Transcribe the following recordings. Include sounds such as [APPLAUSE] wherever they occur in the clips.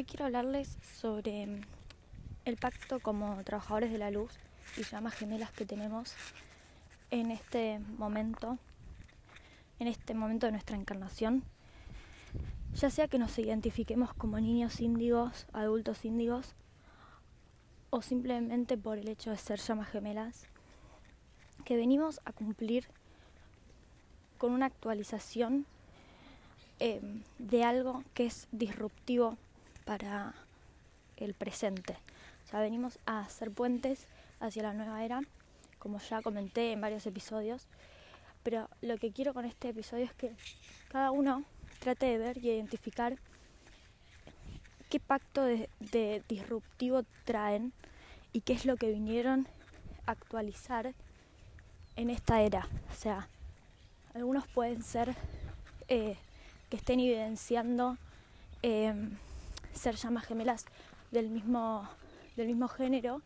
Hoy quiero hablarles sobre mm, el pacto como trabajadores de la luz y llamas gemelas que tenemos en este momento, en este momento de nuestra encarnación. Ya sea que nos identifiquemos como niños índigos, adultos índigos, o simplemente por el hecho de ser llamas gemelas, que venimos a cumplir con una actualización eh, de algo que es disruptivo para el presente. O sea, venimos a hacer puentes hacia la nueva era, como ya comenté en varios episodios. Pero lo que quiero con este episodio es que cada uno trate de ver y identificar qué pacto de, disruptivo traen y qué es lo que vinieron a actualizar en esta era. O sea, algunos pueden ser eh, que estén evidenciando eh, ser llamas gemelas del mismo, del mismo género.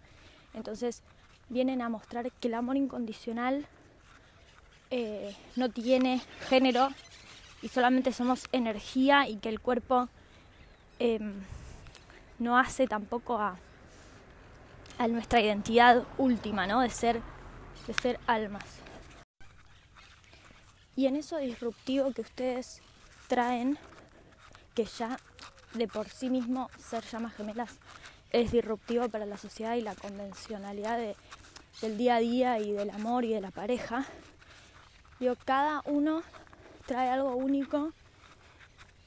Entonces vienen a mostrar que el amor incondicional eh, no tiene género y solamente somos energía y que el cuerpo em, no hace tampoco a, a, nuestra identidad última, ¿no? De ser, de ser almas. Y en eso disruptivo que ustedes traen, que ya de por sí mismo ser llamas gemelas es disruptivo para la sociedad y la convencionalidad de, del día a día y del amor y de la pareja. Digo, cada uno trae algo único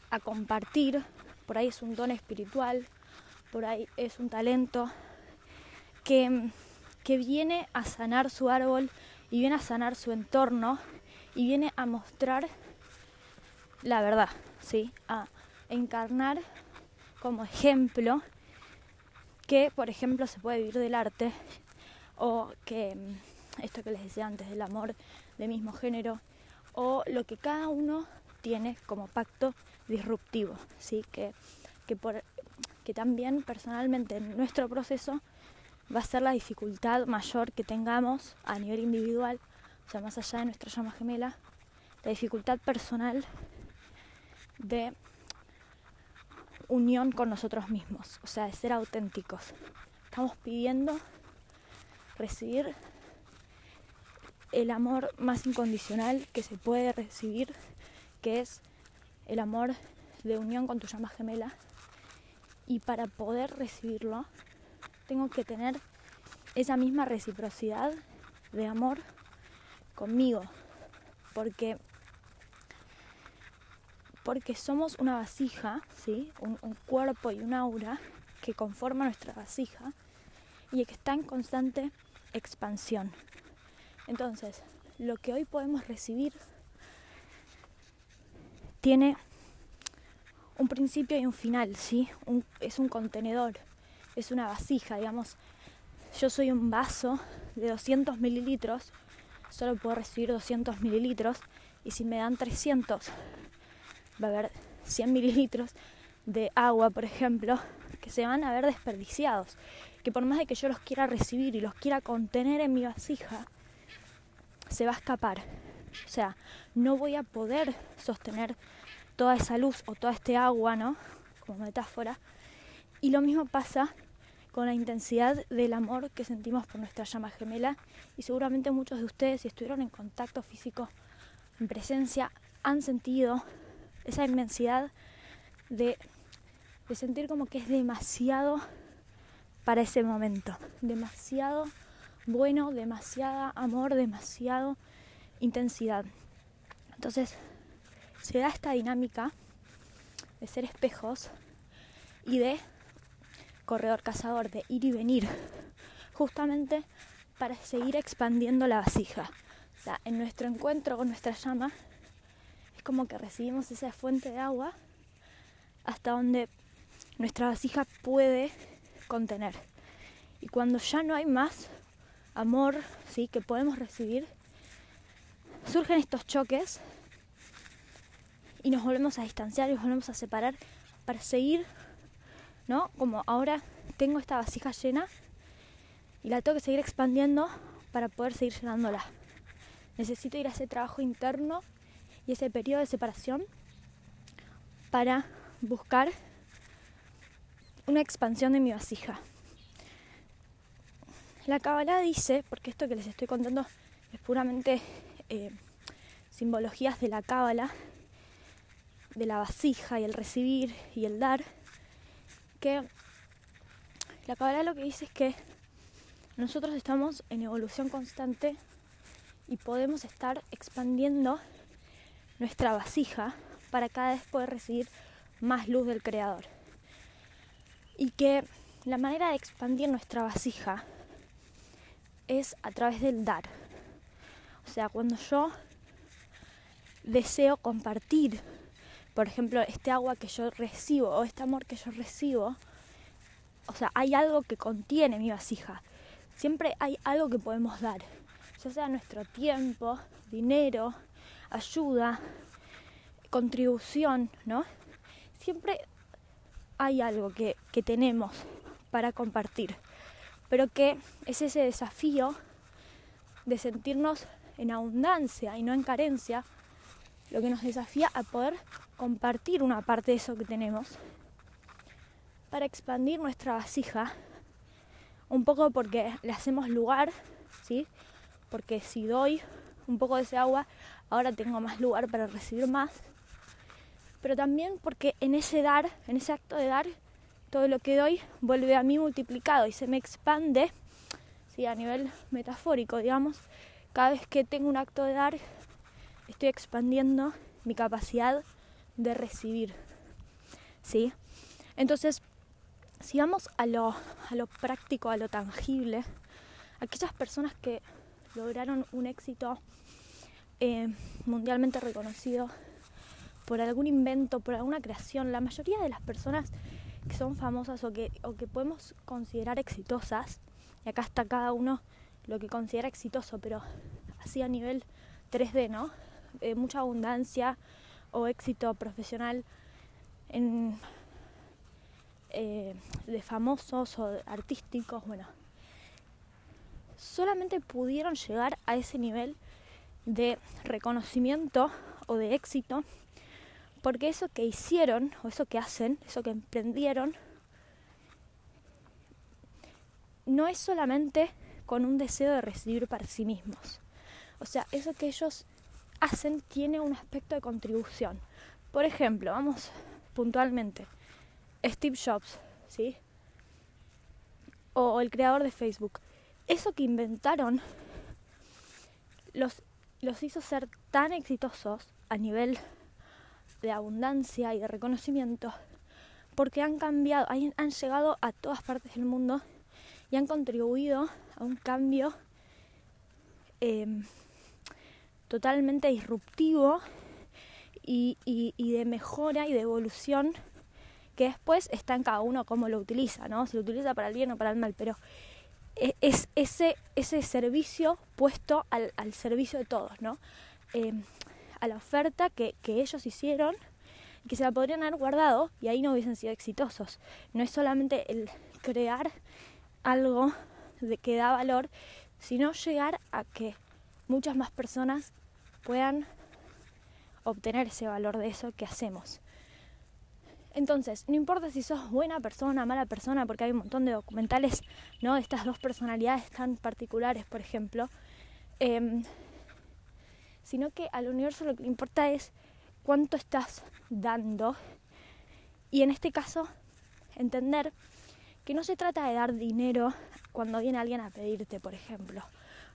a compartir, por ahí es un don espiritual, por ahí es un talento que, que viene a sanar su árbol y viene a sanar su entorno y viene a mostrar la verdad, ¿sí? Encarnar como ejemplo que, por ejemplo, se puede vivir del arte o que mm, esto que les decía antes del amor de mismo género o lo que cada uno tiene como pacto disruptivo, ¿sí? que, que, por, que también personalmente en nuestro proceso va a ser la dificultad mayor que tengamos a nivel individual, o sea, más allá de nuestra llama gemela, la dificultad personal de unión con nosotros mismos, o sea, de ser auténticos. Estamos pidiendo recibir el amor más incondicional que se puede recibir, que es el amor de unión con tu llama gemela. Y para poder recibirlo, tengo que tener esa misma reciprocidad de amor conmigo, porque porque somos una vasija, ¿sí? un, cuerpo y un aura que conforma nuestra vasija y que está en constante expansión. Entonces, lo que hoy podemos recibir tiene un principio y un final, ¿sí? Es un contenedor, es una vasija, digamos. Yo soy un vaso de 200 mililitros, solo puedo recibir 200 mililitros y si me dan 300 va a haber 100 mililitros de agua, por ejemplo, que se van a ver desperdiciados. Que por más de que yo los quiera recibir y los quiera contener en mi vasija, se va a escapar. O sea, no voy a poder sostener toda esa luz o toda este agua, ¿no? Como metáfora. Y lo mismo pasa con la intensidad del amor que sentimos por nuestra llama gemela. Y seguramente muchos de ustedes, si estuvieron en contacto físico, en presencia, han sentido esa inmensidad de, sentir como que es demasiado para ese momento, demasiado bueno, demasiada amor, demasiado intensidad. Entonces se da esta dinámica de ser espejos y de corredor cazador, de ir y venir, justamente para seguir expandiendo la vasija. En nuestro encuentro con nuestra llama como que recibimos esa fuente de agua hasta donde nuestra vasija puede contener. Y cuando ya no hay más amor ¿sí? que podemos recibir, surgen estos choques y nos volvemos a distanciar y nos volvemos a separar para seguir, ¿no? Como ahora tengo esta vasija llena y la tengo que seguir expandiendo para poder seguir llenándola. Necesito ir a ese trabajo interno y ese periodo de separación para buscar una expansión de mi vasija. La Kabbalah dice, porque esto que les estoy contando es puramente eh, simbologías de la Cábala, de la vasija y el recibir y el dar, que la Cábala lo que dice es que nosotros estamos en evolución constante y podemos estar expandiendo nuestra vasija para cada vez poder recibir más luz del Creador. Y que la manera de expandir nuestra vasija es a través del dar. O sea, cuando yo deseo compartir, por ejemplo, este agua que yo recibo o este amor que yo recibo, o sea, hay algo que contiene mi vasija. Siempre hay algo que podemos dar, ya sea nuestro tiempo, dinero, ayuda, contribución, ¿no? Siempre hay algo que, que tenemos para compartir, pero que es ese desafío de sentirnos en abundancia y no en carencia, lo que nos desafía a poder compartir una parte de eso que tenemos para expandir nuestra vasija, un poco porque le hacemos lugar, ¿sí? Porque si doy un poco de ese agua, ahora tengo más lugar para recibir más. Pero también porque en ese dar, en ese acto de dar, todo lo que doy vuelve a mí multiplicado y se me expande, ¿sí? a nivel metafórico, digamos, cada vez que tengo un acto de dar, estoy expandiendo mi capacidad de recibir. ¿Sí? Entonces, si vamos a lo, a lo práctico, a lo tangible, aquellas personas que lograron un éxito eh, mundialmente reconocido por algún invento, por alguna creación, la mayoría de las personas que son famosas o que, o que podemos considerar exitosas, y acá está cada uno lo que considera exitoso, pero así a nivel 3D, ¿no? Eh, mucha abundancia o éxito profesional en, eh, de famosos o artísticos, bueno, solamente pudieron llegar a ese nivel de reconocimiento o de éxito porque eso que hicieron o eso que hacen, eso que emprendieron, no es solamente con un deseo de recibir para sí mismos. O sea, eso que ellos hacen tiene un aspecto de contribución. Por ejemplo, vamos puntualmente, Steve Jobs, ¿sí? O, el creador de Facebook. Eso que inventaron los, los hizo ser tan exitosos a nivel de abundancia y de reconocimiento porque han cambiado, han, llegado a todas partes del mundo y han contribuido a un cambio em, totalmente disruptivo y, de mejora y de evolución que después está en cada uno cómo lo utiliza, ¿no? Si lo utiliza para el bien o para el mal, pero es ese, ese servicio puesto al, servicio de todos, ¿no? Eh, a la oferta que, que ellos hicieron que se la podrían haber guardado y ahí no hubiesen sido exitosos. No es solamente el crear algo de que da valor, sino llegar a que muchas más personas puedan obtener ese valor de eso que hacemos. Entonces, no importa si sos buena persona, mala persona, porque hay un montón de documentales ¿no? de estas dos personalidades tan particulares, por ejemplo, em, sino que al universo lo que le importa es cuánto estás dando y en este caso entender que no se trata de dar dinero cuando viene alguien a pedirte, por ejemplo.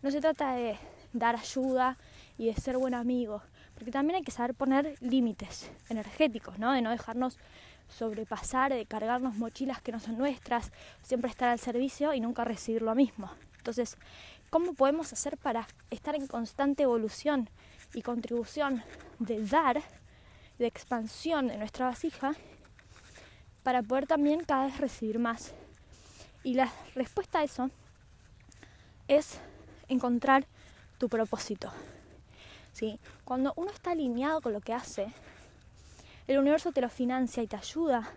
No se trata de dar ayuda y de ser buen amigo, porque también hay que saber poner límites energéticos, ¿no? De no dejarnos sobrepasar, de cargarnos mochilas que no son nuestras, siempre estar al servicio y nunca recibir lo mismo. Entonces, ¿cómo podemos hacer para estar en constante evolución y contribución de dar, de expansión de nuestra vasija, para poder también cada vez recibir más? Y la respuesta a eso es encontrar tu propósito. ¿sí? Cuando uno está alineado con lo que hace, el universo te lo financia y te ayuda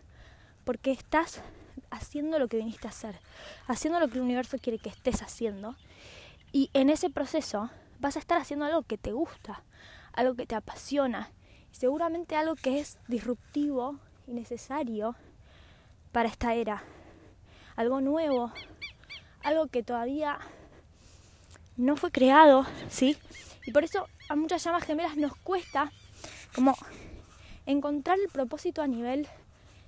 porque estás haciendo lo que viniste a hacer, haciendo lo que el universo quiere que estés haciendo. Y en ese proceso vas a estar haciendo algo que te gusta, algo que te apasiona, y seguramente algo que es disruptivo y necesario para esta era, algo nuevo, algo que todavía no fue creado, ¿sí? Y por eso a muchas llamas gemelas nos cuesta como encontrar el propósito a nivel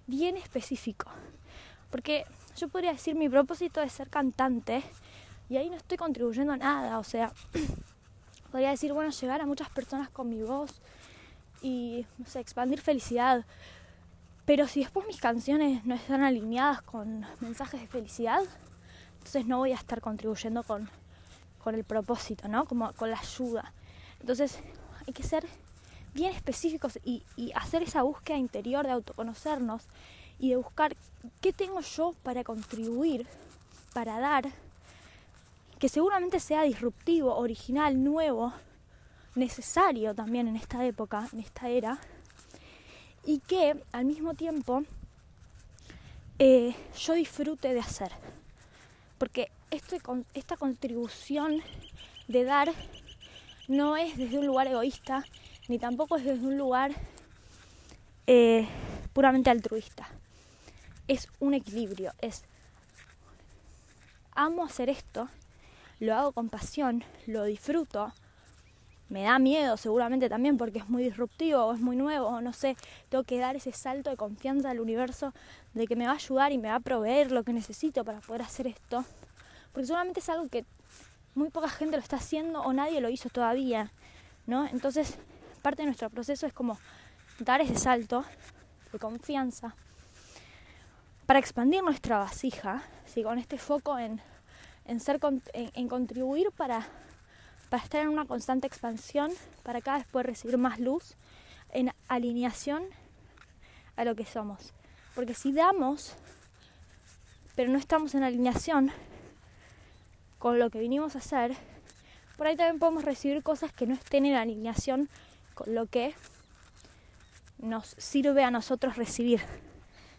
bien específico. Porque yo podría decir mi propósito es ser cantante y ahí no estoy contribuyendo a nada, o sea, [CLEARS THROAT] podría decir, bueno, llegar a muchas personas con mi voz y, sé, expandir felicidad. Pero si después mis canciones no están alineadas con mensajes de felicidad, entonces no voy a estar contribuyendo con, con el propósito, ¿no? Como con la ayuda. Entonces hay que ser bien específicos y, hacer esa búsqueda interior de autoconocernos y de buscar qué tengo yo para contribuir, para dar, que seguramente sea disruptivo, original, nuevo, necesario también en esta época, en esta era, y que al mismo tiempo eh, yo disfrute de hacer. Porque esta contribución de dar no es desde un lugar egoísta, ni tampoco es desde un lugar eh, puramente altruista. Es un equilibrio, es amo hacer esto, lo hago con pasión, lo disfruto, me da miedo seguramente también porque es muy disruptivo o es muy nuevo, o no sé, tengo que dar ese salto de confianza al universo de que me va a ayudar y me va a proveer lo que necesito para poder hacer esto. Porque seguramente es algo que muy poca gente lo está haciendo o nadie lo hizo todavía, ¿no? Entonces, parte de nuestro proceso es como dar ese salto de confianza para expandir nuestra vasija, ¿sí? con este foco en, en, ser, en contribuir para para estar en una constante expansión, para cada vez poder recibir más luz, en alineación a lo que somos. Porque si damos, pero no estamos en alineación con lo que vinimos a hacer, por ahí también podemos recibir cosas que no estén en alineación lo que nos sirve a nosotros recibir.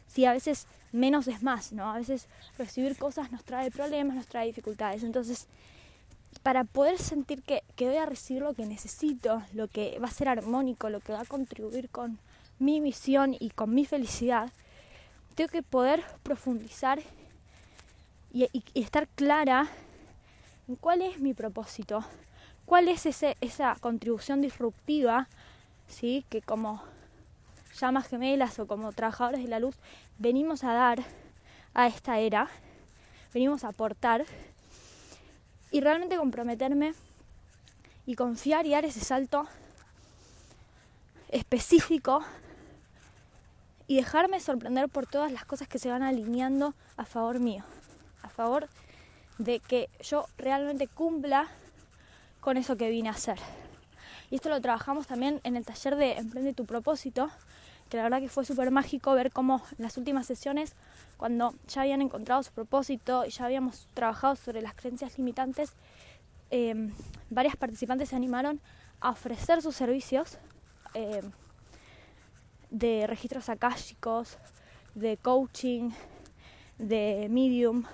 Si a veces menos es más, ¿no? A veces recibir cosas nos trae problemas, nos trae dificultades. Entonces, para poder sentir que, voy a recibir lo que necesito, lo que va a ser armónico, lo que va a contribuir con mi misión y con mi felicidad, tengo que poder profundizar y, estar clara en cuál es mi propósito, cuál es esa contribución disruptiva, ¿sí? que como llamas gemelas o como trabajadores de la luz venimos a dar a esta era, venimos a aportar y realmente comprometerme y confiar y dar ese salto específico y dejarme sorprender por todas las cosas que se van alineando a favor mío, a favor de que yo realmente cumpla con eso que vine a hacer. Y esto lo trabajamos también en el taller de Emprende tu propósito, que la verdad que fue súper mágico ver cómo en las últimas sesiones, cuando ya habían encontrado su propósito y ya habíamos trabajado sobre las creencias limitantes, eh, varias participantes se animaron a ofrecer sus servicios eh, de registros akáshicos, de coaching, de medium,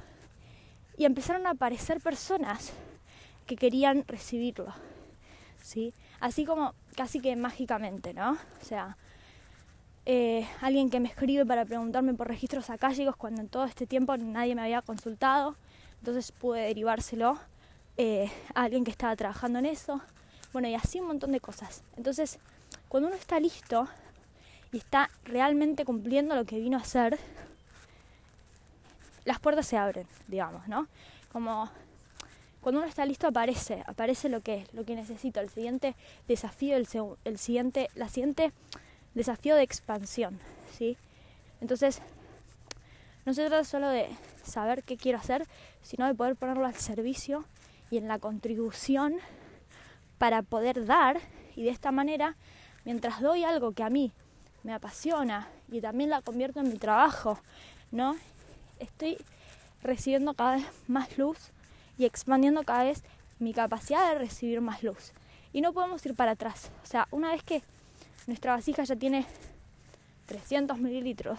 y empezaron a aparecer personas que querían recibirlo, ¿sí? Así como casi que mágicamente, ¿no? O sea, eh, alguien que me escribe para preguntarme por registros acálicos cuando en todo este tiempo nadie me había consultado, entonces pude derivárselo eh, a alguien que estaba trabajando en eso, bueno, y así un montón de cosas. Entonces, cuando uno está listo y está realmente cumpliendo lo que vino a hacer, las puertas se abren, digamos, ¿no? Como cuando uno está listo aparece, aparece lo que es, lo que necesito, el siguiente desafío, el, el siguiente, la siguiente desafío de expansión, ¿sí? Entonces, no se trata solo de saber qué quiero hacer, sino de poder ponerlo al servicio y en la contribución para poder dar y de esta manera, mientras doy algo que a mí me apasiona y también la convierto en mi trabajo, ¿no? Estoy recibiendo cada vez más luz y expandiendo cada vez mi capacidad de recibir más luz. Y no podemos ir para atrás. O sea, una vez que nuestra vasija ya tiene 300 mililitros.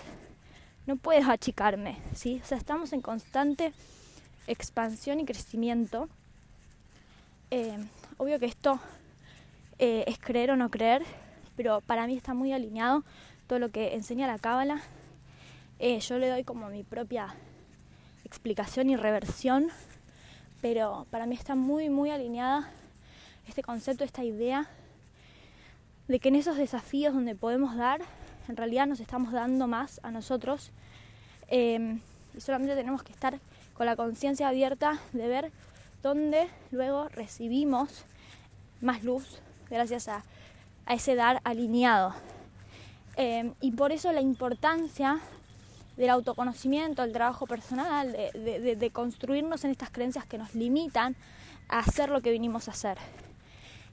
No puedes achicarme, ¿sí? O sea, estamos en constante expansión y crecimiento. Eh, obvio que esto eh, es creer o no creer, pero para mí está muy alineado todo lo que enseña la cábala. Eh, yo le doy como mi propia explicación y reversión, pero para mí está muy, muy alineada este concepto, esta idea de que en esos desafíos donde podemos dar, en realidad nos estamos dando más a nosotros eh, y solamente tenemos que estar con la conciencia abierta de ver dónde luego recibimos más luz gracias a, ese dar alineado. Eh, y por eso la importancia del autoconocimiento, el trabajo personal, de, construirnos en estas creencias que nos limitan a hacer lo que vinimos a hacer.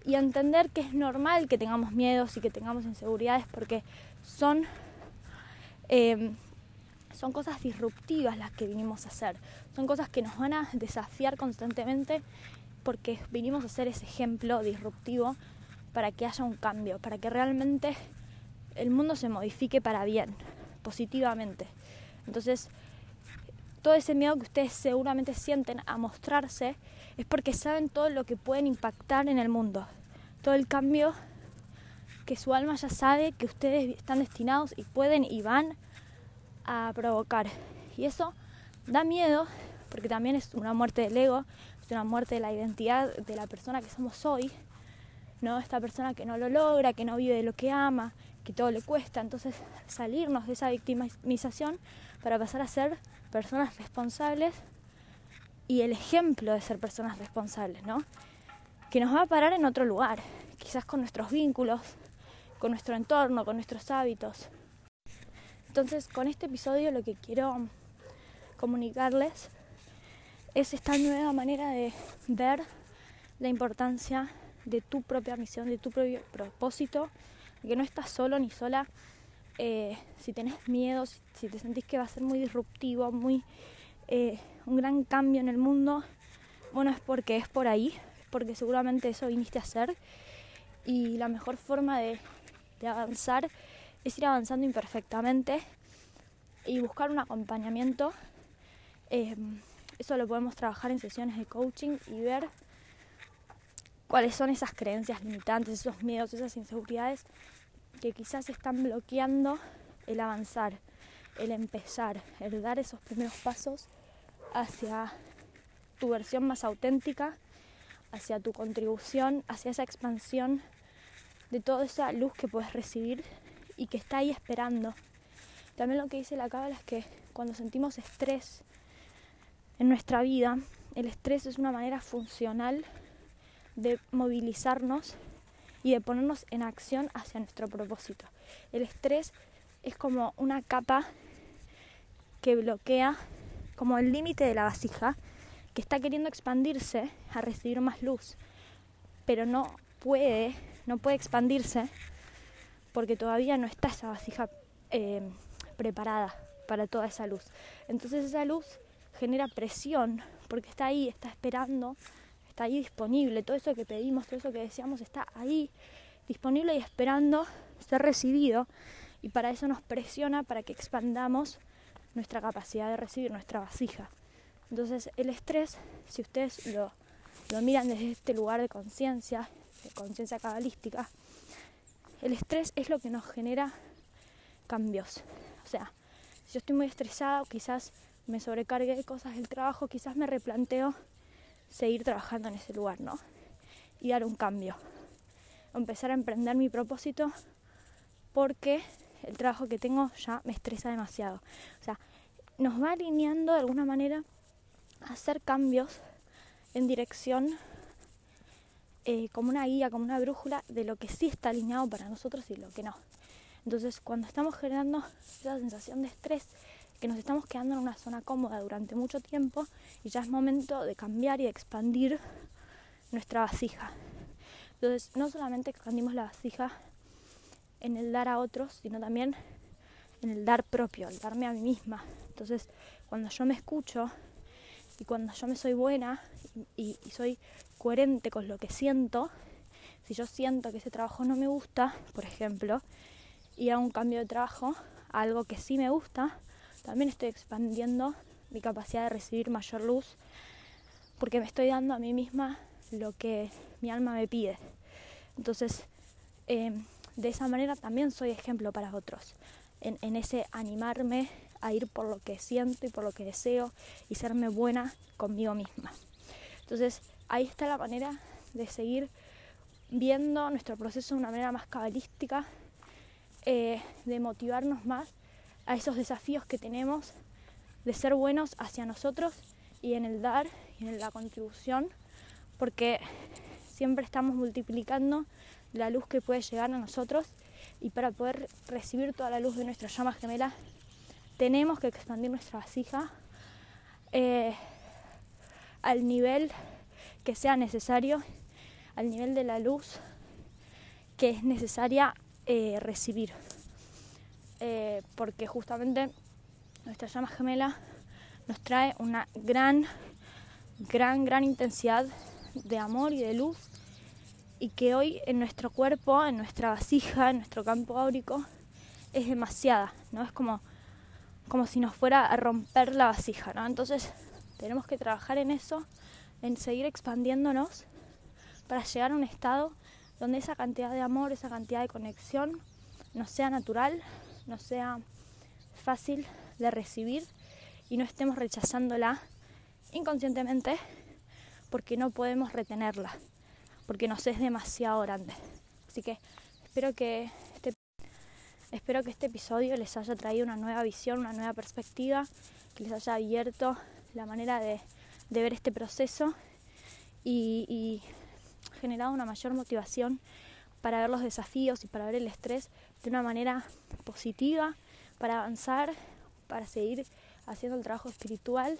Y entender que es normal que tengamos miedos y que tengamos inseguridades porque son, eh, son cosas disruptivas las que vinimos a hacer. Son cosas que nos van a desafiar constantemente porque vinimos a ser ese ejemplo disruptivo para que haya un cambio, para que realmente el mundo se modifique para bien, positivamente. Entonces, todo ese miedo que ustedes seguramente sienten a mostrarse es porque saben todo lo que pueden impactar en el mundo, todo el cambio que su alma ya sabe que ustedes están destinados y pueden y van a provocar. Y eso da miedo porque también es una muerte del ego, es una muerte de la identidad de la persona que somos hoy, ¿no? Esta persona que no lo logra, que no vive de lo que ama, que todo le cuesta. Entonces, salirnos de esa victimización para pasar a ser personas responsables y el ejemplo de ser personas responsables, ¿no? Que nos va a parar en otro lugar, quizás con nuestros vínculos, con nuestro entorno, con nuestros hábitos. Entonces, con este episodio lo que quiero comunicarles es esta nueva manera de ver la importancia de tu propia misión, de tu propio propósito, que no estás solo ni sola eh, si tenés miedo, si, te sentís que va a ser muy disruptivo, muy eh, un gran cambio en el mundo, bueno, es porque es por ahí, porque seguramente eso viniste a hacer y la mejor forma de, avanzar es ir avanzando imperfectamente y buscar un acompañamiento. Eh, eso lo podemos trabajar en sesiones de coaching y ver cuáles son esas creencias limitantes, esos miedos, esas inseguridades que quizás están bloqueando el avanzar, el empezar, el dar esos primeros pasos hacia tu versión más auténtica, hacia tu contribución, hacia esa expansión de toda esa luz que puedes recibir y que está ahí esperando. También lo que dice la cábala es que cuando sentimos estrés en nuestra vida, el estrés es una manera funcional de movilizarnos y de ponernos en acción hacia nuestro propósito. El estrés es como una capa que bloquea como el límite de la vasija que está queriendo expandirse a recibir más luz, pero no puede, no puede expandirse porque todavía no está esa vasija eh, preparada para toda esa luz. Entonces esa luz genera presión porque está ahí, está esperando está ahí disponible, todo eso que pedimos, todo eso que deseamos está ahí disponible y esperando ser recibido y para eso nos presiona para que expandamos nuestra capacidad de recibir nuestra vasija. Entonces el estrés, si ustedes lo, lo miran desde este lugar de conciencia, de conciencia cabalística, el estrés es lo que nos genera cambios. O sea, si yo estoy muy estresado, quizás me sobrecargue de cosas del trabajo, quizás me replanteo seguir trabajando en ese lugar, ¿no? Y dar un cambio. Empezar a emprender mi propósito porque el trabajo que tengo ya me estresa demasiado. O sea, nos va alineando de alguna manera a hacer cambios en dirección eh, como una guía, como una brújula de lo que sí está alineado para nosotros y lo que no. Entonces, cuando estamos generando esa sensación de estrés, que nos estamos quedando en una zona cómoda durante mucho tiempo y ya es momento de cambiar y de expandir nuestra vasija. Entonces, no solamente expandimos la vasija en el dar a otros, sino también en el dar propio, el darme a mí misma. Entonces, cuando yo me escucho y cuando yo me soy buena y, y, soy coherente con lo que siento, si yo siento que ese trabajo no me gusta, por ejemplo, y hago un cambio de trabajo a algo que sí me gusta, también estoy expandiendo mi capacidad de recibir mayor luz porque me estoy dando a mí misma lo que mi alma me pide. Entonces, em, de esa manera también soy ejemplo para otros, en, ese animarme a ir por lo que siento y por lo que deseo y serme buena conmigo misma. Entonces ahí está la manera de seguir viendo nuestro proceso de una manera más cabalística, eh, de motivarnos más a esos desafíos que tenemos, de ser buenos hacia nosotros y en el dar y en la contribución, porque siempre estamos multiplicando la luz que puede llegar a nosotros y para poder recibir toda la luz de nuestra llama gemela tenemos que expandir nuestra vasija eh, al nivel que sea necesario, al nivel de la luz que es necesaria eh, recibir. Eh, porque justamente nuestra llama gemela nos trae una gran, gran, gran intensidad de amor y de luz y que hoy en nuestro cuerpo, en nuestra vasija, en nuestro campo áurico, es demasiada, ¿no? Es como, como si nos fuera a romper la vasija, ¿no? Entonces tenemos que trabajar en eso, en seguir expandiéndonos para llegar a un estado donde esa cantidad de amor, esa cantidad de conexión nos sea natural, nos sea fácil de recibir y no estemos rechazándola inconscientemente porque no podemos retenerla porque nos es demasiado grande. Así que espero que este, espero que este episodio les haya traído una nueva visión, una nueva perspectiva, que les haya abierto la manera de, ver este proceso y generado una mayor motivación para ver los desafíos y para ver el estrés de una manera positiva, para avanzar, para seguir haciendo el trabajo espiritual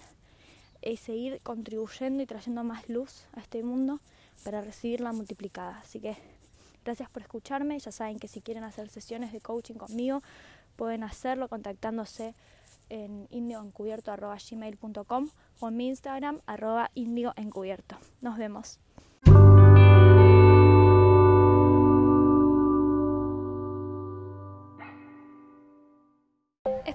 y seguir contribuyendo y trayendo más luz a este mundo para recibirla multiplicada. Así que gracias por escucharme. Ya saben que si quieren hacer sesiones de coaching conmigo, pueden hacerlo contactándose en indioencubierto.gmail.com o en mi Instagram arroba indioencubierto. Nos vemos.